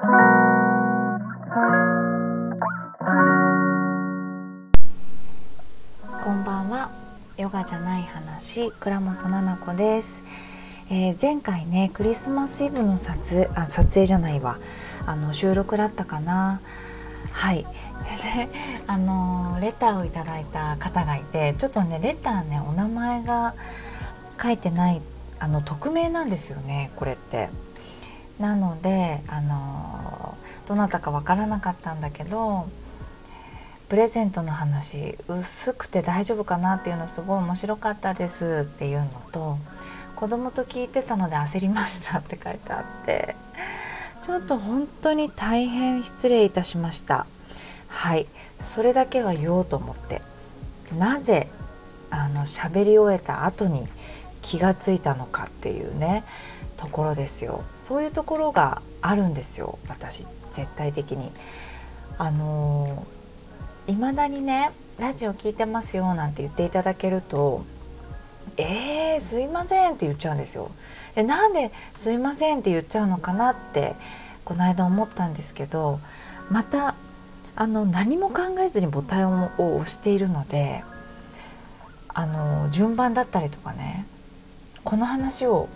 こんばんは。ヨガじゃない話倉本々子です、えー、前回ねクリスマスイブの撮影あ撮影じゃないわ。あの収録だったかな。はい。あのレターをいただいた方がいてちょっとねレターねお名前が書いてないあの匿名なんですよねこれって。なのであのどなたかわからなかったんだけどプレゼントの話薄くて大丈夫かなっていうのすごい面白かったですっていうのと子供と聞いてたので焦りましたって書いてあってちょっと本当に大変失礼いたしました。はい。それだけは言おうと思って。なぜあの喋り終えた後に気がついたのかっていうねところですよそういうところがあるんですよ私絶対的にあのーいまだにねラジオ聞いてますよなんて言っていただけるとえー、すいませんって言っちゃうんですよ。でなんですいませんって言っちゃうのかなってこの間思ったんですけどまたあの何も考えずにボタンを押しているのであの順番だったりとかねこの話を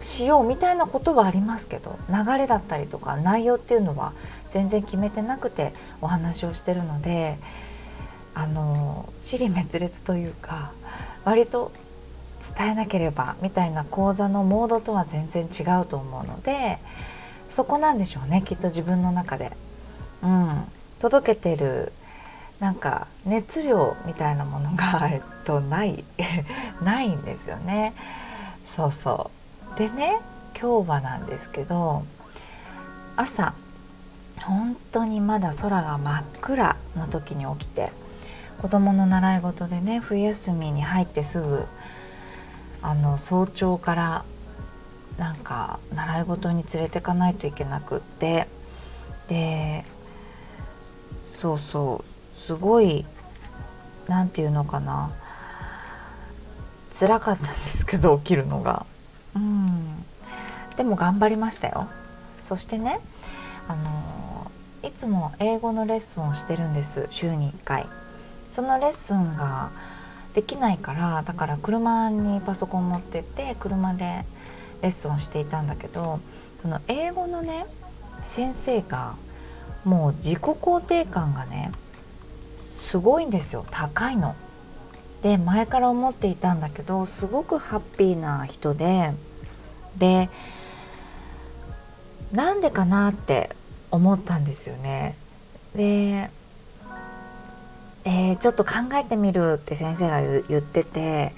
しようみたいなことはありますけど流れだったりとか内容っていうのは全然決めてなくてお話をしてるのであの尻滅裂というか割と伝えなければみたいな講座のモードとは全然違うと思うのでそこなんでしょうねきっと自分の中で。うん、届けてるなんか熱量みたいなものが、えっと、ない ないんですよね。そうそう。でね今日はなんですけど朝本当にまだ空が真っ暗の時に起きて子供の習い事でね冬休みに入ってすぐあの早朝からなんか習い事に連れてかないといけなくってでそうそうすごい何て言うのかな。辛かったんですけど起きるのが。うん。でも頑張りましたよ。そしてねあのいつも英語のレッスンをしてるんです週に1回。そのレッスンができないからだから車にパソコン持ってって車でレッスンをしていたんだけどその英語のね先生がもう自己肯定感がねすごいんですよ。高いの。で前から思っていたんだけどすごくハッピーな人ででなんでかなって思ったんですよね。で、えー、ちょっと考えてみるって先生が言ってて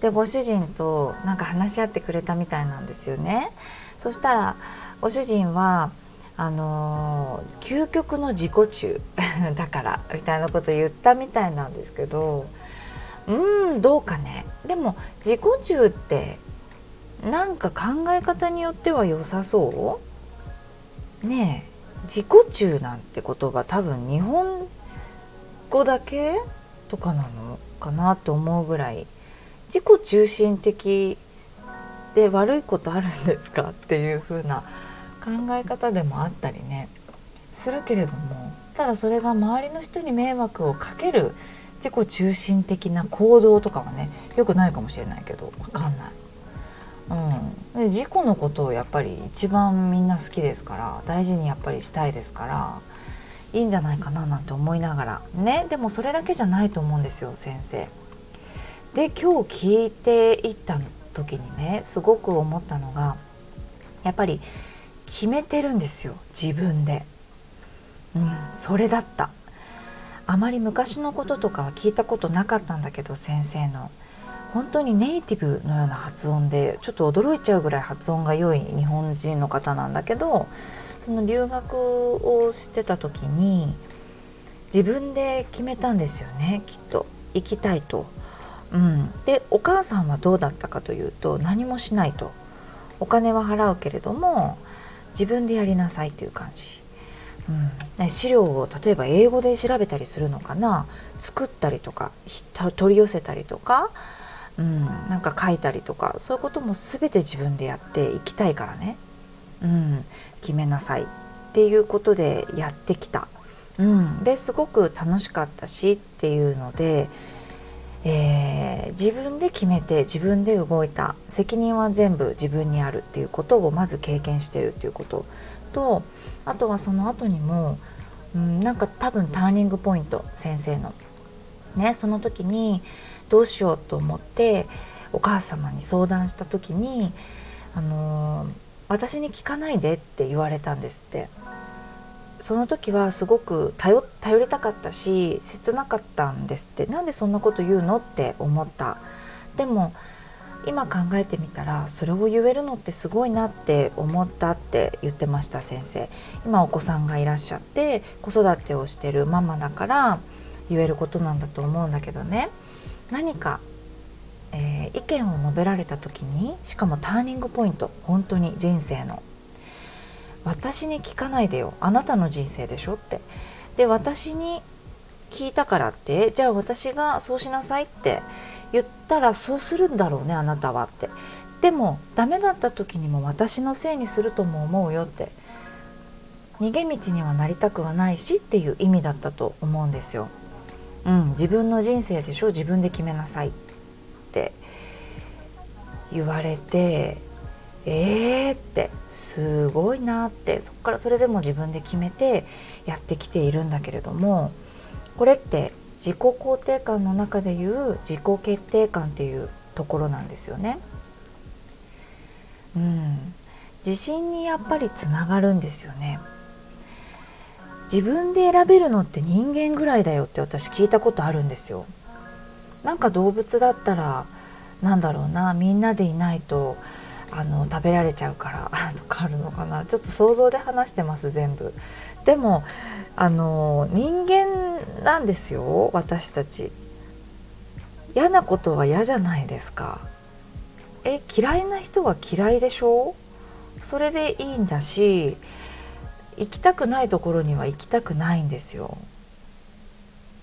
でご主人となんか話し合ってくれたみたいなんですよね。そしたらご主人はあのー、究極の自己中 だからみたいなこと言ったみたいなんですけどうんどうかね。でも自己中ってなんか考え方によっては良さそう？ねえ。自己中なんて言葉多分日本語だけとかなのかなと思うぐらい。自己中心的で悪いことあるんですかっていう風な考え方でもあったりね。するけれどもただそれが周りの人に迷惑をかける自己中心的な行動とかはねよくないかもしれないけど分かんない。うん、で事故のことをやっぱり一番みんな好きですから大事にやっぱりしたいですからいいんじゃないかななんて思いながらねでもそれだけじゃないと思うんですよ先生。で今日聞いていった時にねすごく思ったのがやっぱり決めてるんですよ自分で。うん、それだったあまり昔のこととかは聞いたことなかったんだけど先生の。本当にネイティブのような発音でちょっと驚いちゃうぐらい発音が良い日本人の方なんだけどその留学をしてた時に自分で決めたんですよね。きっと。行きたいと。うん、でお母さんはどうだったかというと何もしないと。お金は払うけれども自分でやりなさいという感じ、うん、資料を例えば英語で調べたりするのかな？作ったりとか取り寄せたりとかうん、なんか書いたりとかそういうことも全て自分でやっていきたいからね、うん、決めなさいっていうことでやってきた、うん、ですごく楽しかったしっていうので、えー、自分で決めて自分で動いた。責任は全部自分にあるっていうことをまず経験してるっていうこと。とあとはその後にも、うん、なんか多分ターニングポイント先生の。ね、その時にどうしようと思ってお母様に相談した時に、あのー、私に聞かないでって言われたんですってその時はすごく頼頼りたかったし切なかったんですってなんでそんなこと言うのって思ったでも今考えてみたらそれを言えるのってすごいなって思ったって言ってました先生。今お子さんがいらっしゃって子育てをしてるママだから言えることなんだと思うんだけどね。何か、えー、意見を述べられた時にしかもターニングポイント。本当に人生の。私に聞かないでよ。あなたの人生でしょって。で私に聞いたからってじゃあ私がそうしなさいって言ったらそうするんだろうねあなたはって。でもダメだった時にも私のせいにするとも思うよって。逃げ道にはなりたくはないしっていう意味だったと思うんですよ。うん、自分の人生でしょ？自分で決めなさいって。言われてえーって。すごいなって。そこからそれでも自分で決めてやってきているんだけれどもこれって自己肯定感の中でいう自己決定感っていうところなんですよね。うん、自信にやっぱりつながるんですよね。自分で選べるのって人間ぐらいだよって私聞いたことあるんですよ。なんか動物だったらなんだろうなみんなでいないとあの食べられちゃうから とかあるのかなちょっと想像で話してます全部。でもあの人間なんですよ私たち。嫌なことは嫌じゃないですか。え嫌いな人は嫌いでしょ？それでいいんだし行きたくないところには行きたくないんですよ。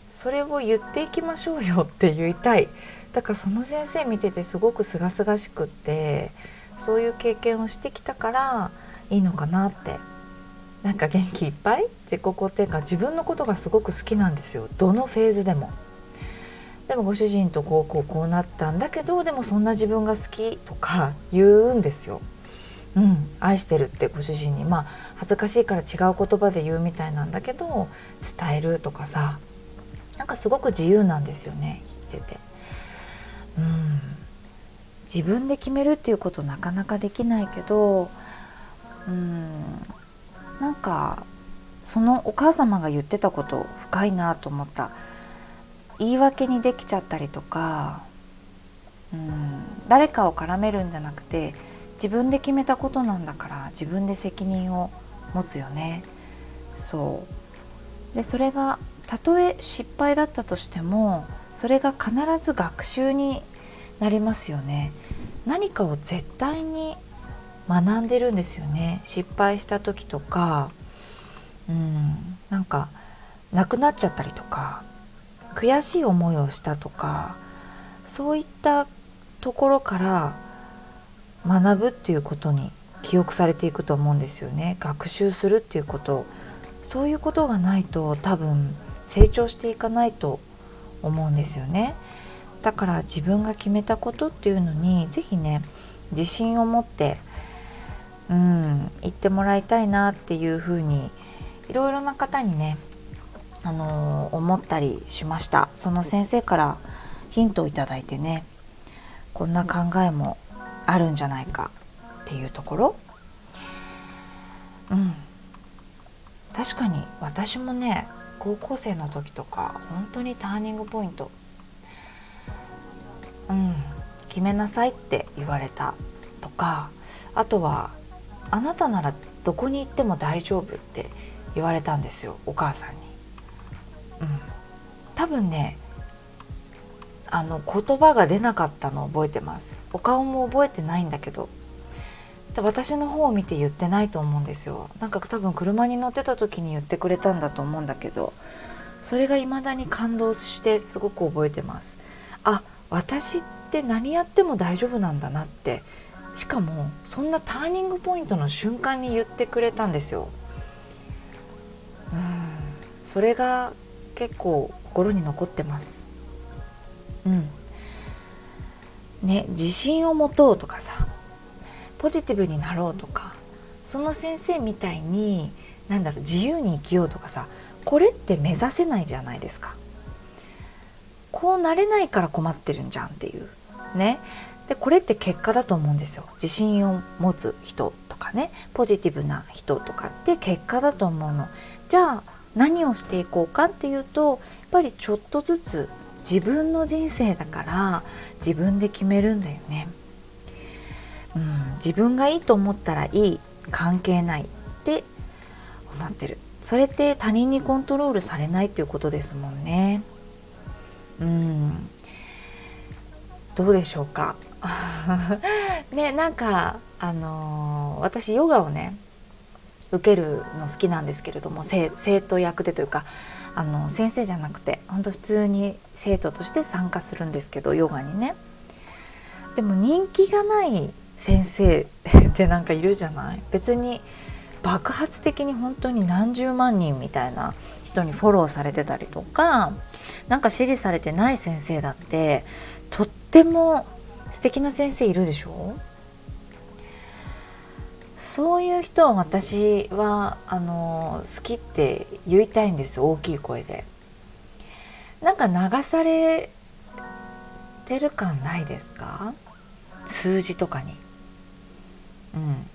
それを言っていきましょうよって言いたいだからその先生見ててすごく清々しくってそういう経験をしてきたからいいのかなってなんか元気いっぱい？自己肯定感。自分のことがすごく好きなんですよ。どのフェーズでも。でもご主人とこうこうこうなったんだけどでもそんな自分が好きとか言うんですよ。うん、愛してるってご主人に。まあ恥ずかしいから違う言葉で言うみたいなんだけど伝えるとかさ。なんかすごく自由なんですよね。生きてて。うん。自分で決めるっていうことなかなかできないけどうん。なんかそのお母様が言ってたこと深いなと思った。言い訳にできちゃったりとかうん誰かを絡めるんじゃなくて自分で決めたことなんだから自分で責任を持つよね。そう。でそれがたとえ失敗だったとしてもそれが必ず学習になりますよね。何かを絶対に学んでるんですよね。失敗した時とかうんなんか亡くなっちゃったりとか悔しい思いをしたとかそういったところから学ぶっていうことに記憶されていくと思うんですよね。学習するっていうこと。そういうことがないと多分成長していかないと思うんですよね。だから自分が決めたことっていうのに是非ね自信を持ってうん。言ってもらいたいなっていうふうにいろいろな方にねあのー、思ったりしました。その先生からヒントをいただいてねこんな考えもあるんじゃないかっていうところ。うん。確かに私もね高校生の時とか本当にターニングポイント。うん。決めなさいって言われたとかあとはあなたならどこに行っても大丈夫って言われたんですよお母さんに。うん、多分ねあの言葉が出なかったのを覚えてます。お顔も覚えてないんだけど。私の方を見て言ってないと思うんですよ。なんか多分車に乗ってた時に言ってくれたんだと思うんだけどそれが未だに感動してすごく覚えてます。あ私って何やっても大丈夫なんだなってしかもそんなターニングポイントの瞬間に言ってくれたんですよ。うん。それが結構心に残ってます。うん。ね自信を持とうとかさポジティブになろうとかその先生みたいに何だろう自由に生きようとかさこれって目指せないじゃないですか。こうなれないから困ってるんじゃんっていう。ね。でこれって結果だと思うんですよ。自信を持つ人とかねポジティブな人とかって結果だと思うの。じゃあ何をしていこうかっていうとやっぱりちょっとずつ自分の人生だから自分で決めるんだよね、うん、自分がいいと思ったらいい関係ないって思ってる。それって他人にコントロールされないっていうことですもんね。うんどうでしょうか？ねなんかあのー、私ヨガをね受けるの好きなんですけれども生徒役でというかあの先生じゃなくて本当普通に生徒として参加するんですけどヨガにね。でも人気がない先生ってなんかいるじゃない？別に爆発的に本当に何十万人みたいな人にフォローされてたりとかなんか支持されてない先生だってとっても素敵な先生いるでしょ？そういう人は私はあの好きって言いたいんです大きい声で。なんか流されてる感ないですか？数字とかに。うん、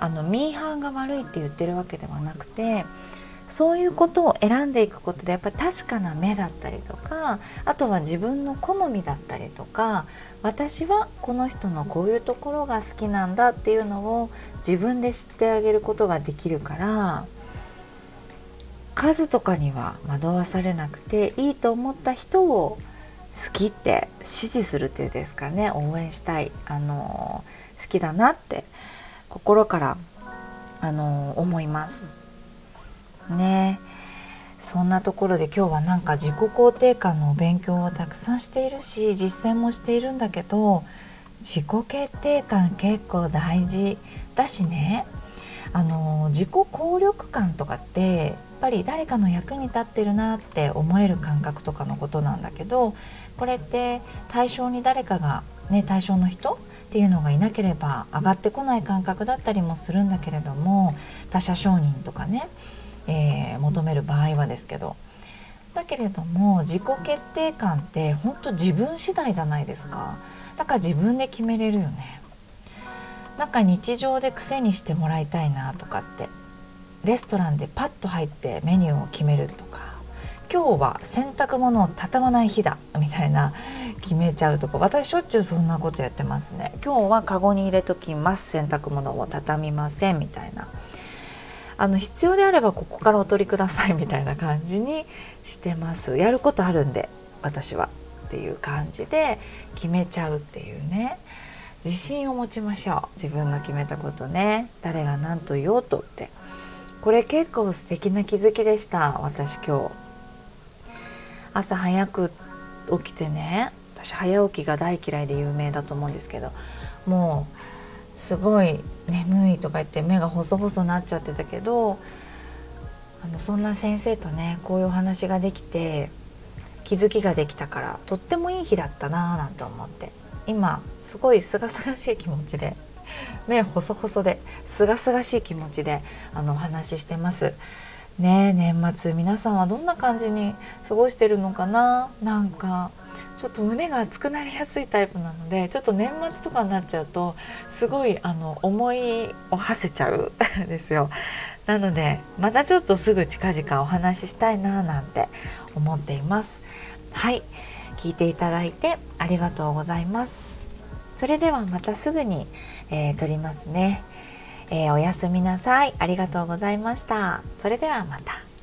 あのミーハーが悪いって言ってるわけではなくてそういうことを選んでいくことでやっぱり確かな目だったりとかあとは自分の好みだったりとか私はこの人のこういうところが好きなんだっていうのを自分で知ってあげることができるから数とかには惑わされなくていいと思った人を好きって支持するっていうんですかね応援したい、あの好きだなって心からあの思います。ね。そんなところで今日はなんか自己肯定感の勉強をたくさんしているし実践もしているんだけど自己決定感結構大事だしね。あの自己効力感とかってやっぱり誰かの役に立ってるなって思える感覚とかのことなんだけどこれって対象に誰かがね対象の人っていうのがいなければ上がってこない感覚だったりもするんだけれども他者承認とかね、えー、求める場合はですけどだけれども自己決定感って本当自分次第じゃないですか。だから自分で決めれるよね。なんか日常で癖にしてもらいたいなとかってレストランでパッと入ってメニューを決めるとか今日は洗濯物を畳まない日だみたいな決めちゃうとか私しょっちゅうそんなことやってますね。今日はカゴに入れときます。洗濯物を畳みませんみたいな。あの必要であればここからお取りくださいみたいな感じにしてます。やることあるんで私はっていう感じで決めちゃうっていうね。自信を持ちましょう。自分の決めたことね。誰が何と言おうとって。これ結構素敵な気づきでした。私今日。朝早く起きてね私早起きが大嫌いで有名だと思うんですけどもうすごい眠いとか言って目が細々なっちゃってたけどあのそんな先生とねこういうお話ができて気づきができたからとってもいい日だったなぁなんて思って。今すごい清々しい気持ちでね細々ですがすがしい気持ちであのお話ししてます。ね年末皆さんはどんな感じに過ごしてるのかな？なんか。ちょっと胸が熱くなりやすいタイプなのでちょっと年末とかになっちゃうとすごいあの思いを馳せちゃう ですよ。なのでまたちょっとすぐ近々お話ししたいななんて思っています。はい聞いていただいてありがとうございます。それではまたすぐに、えー、撮りますね。えー、おやすみなさい。ありがとうございました。それではまた。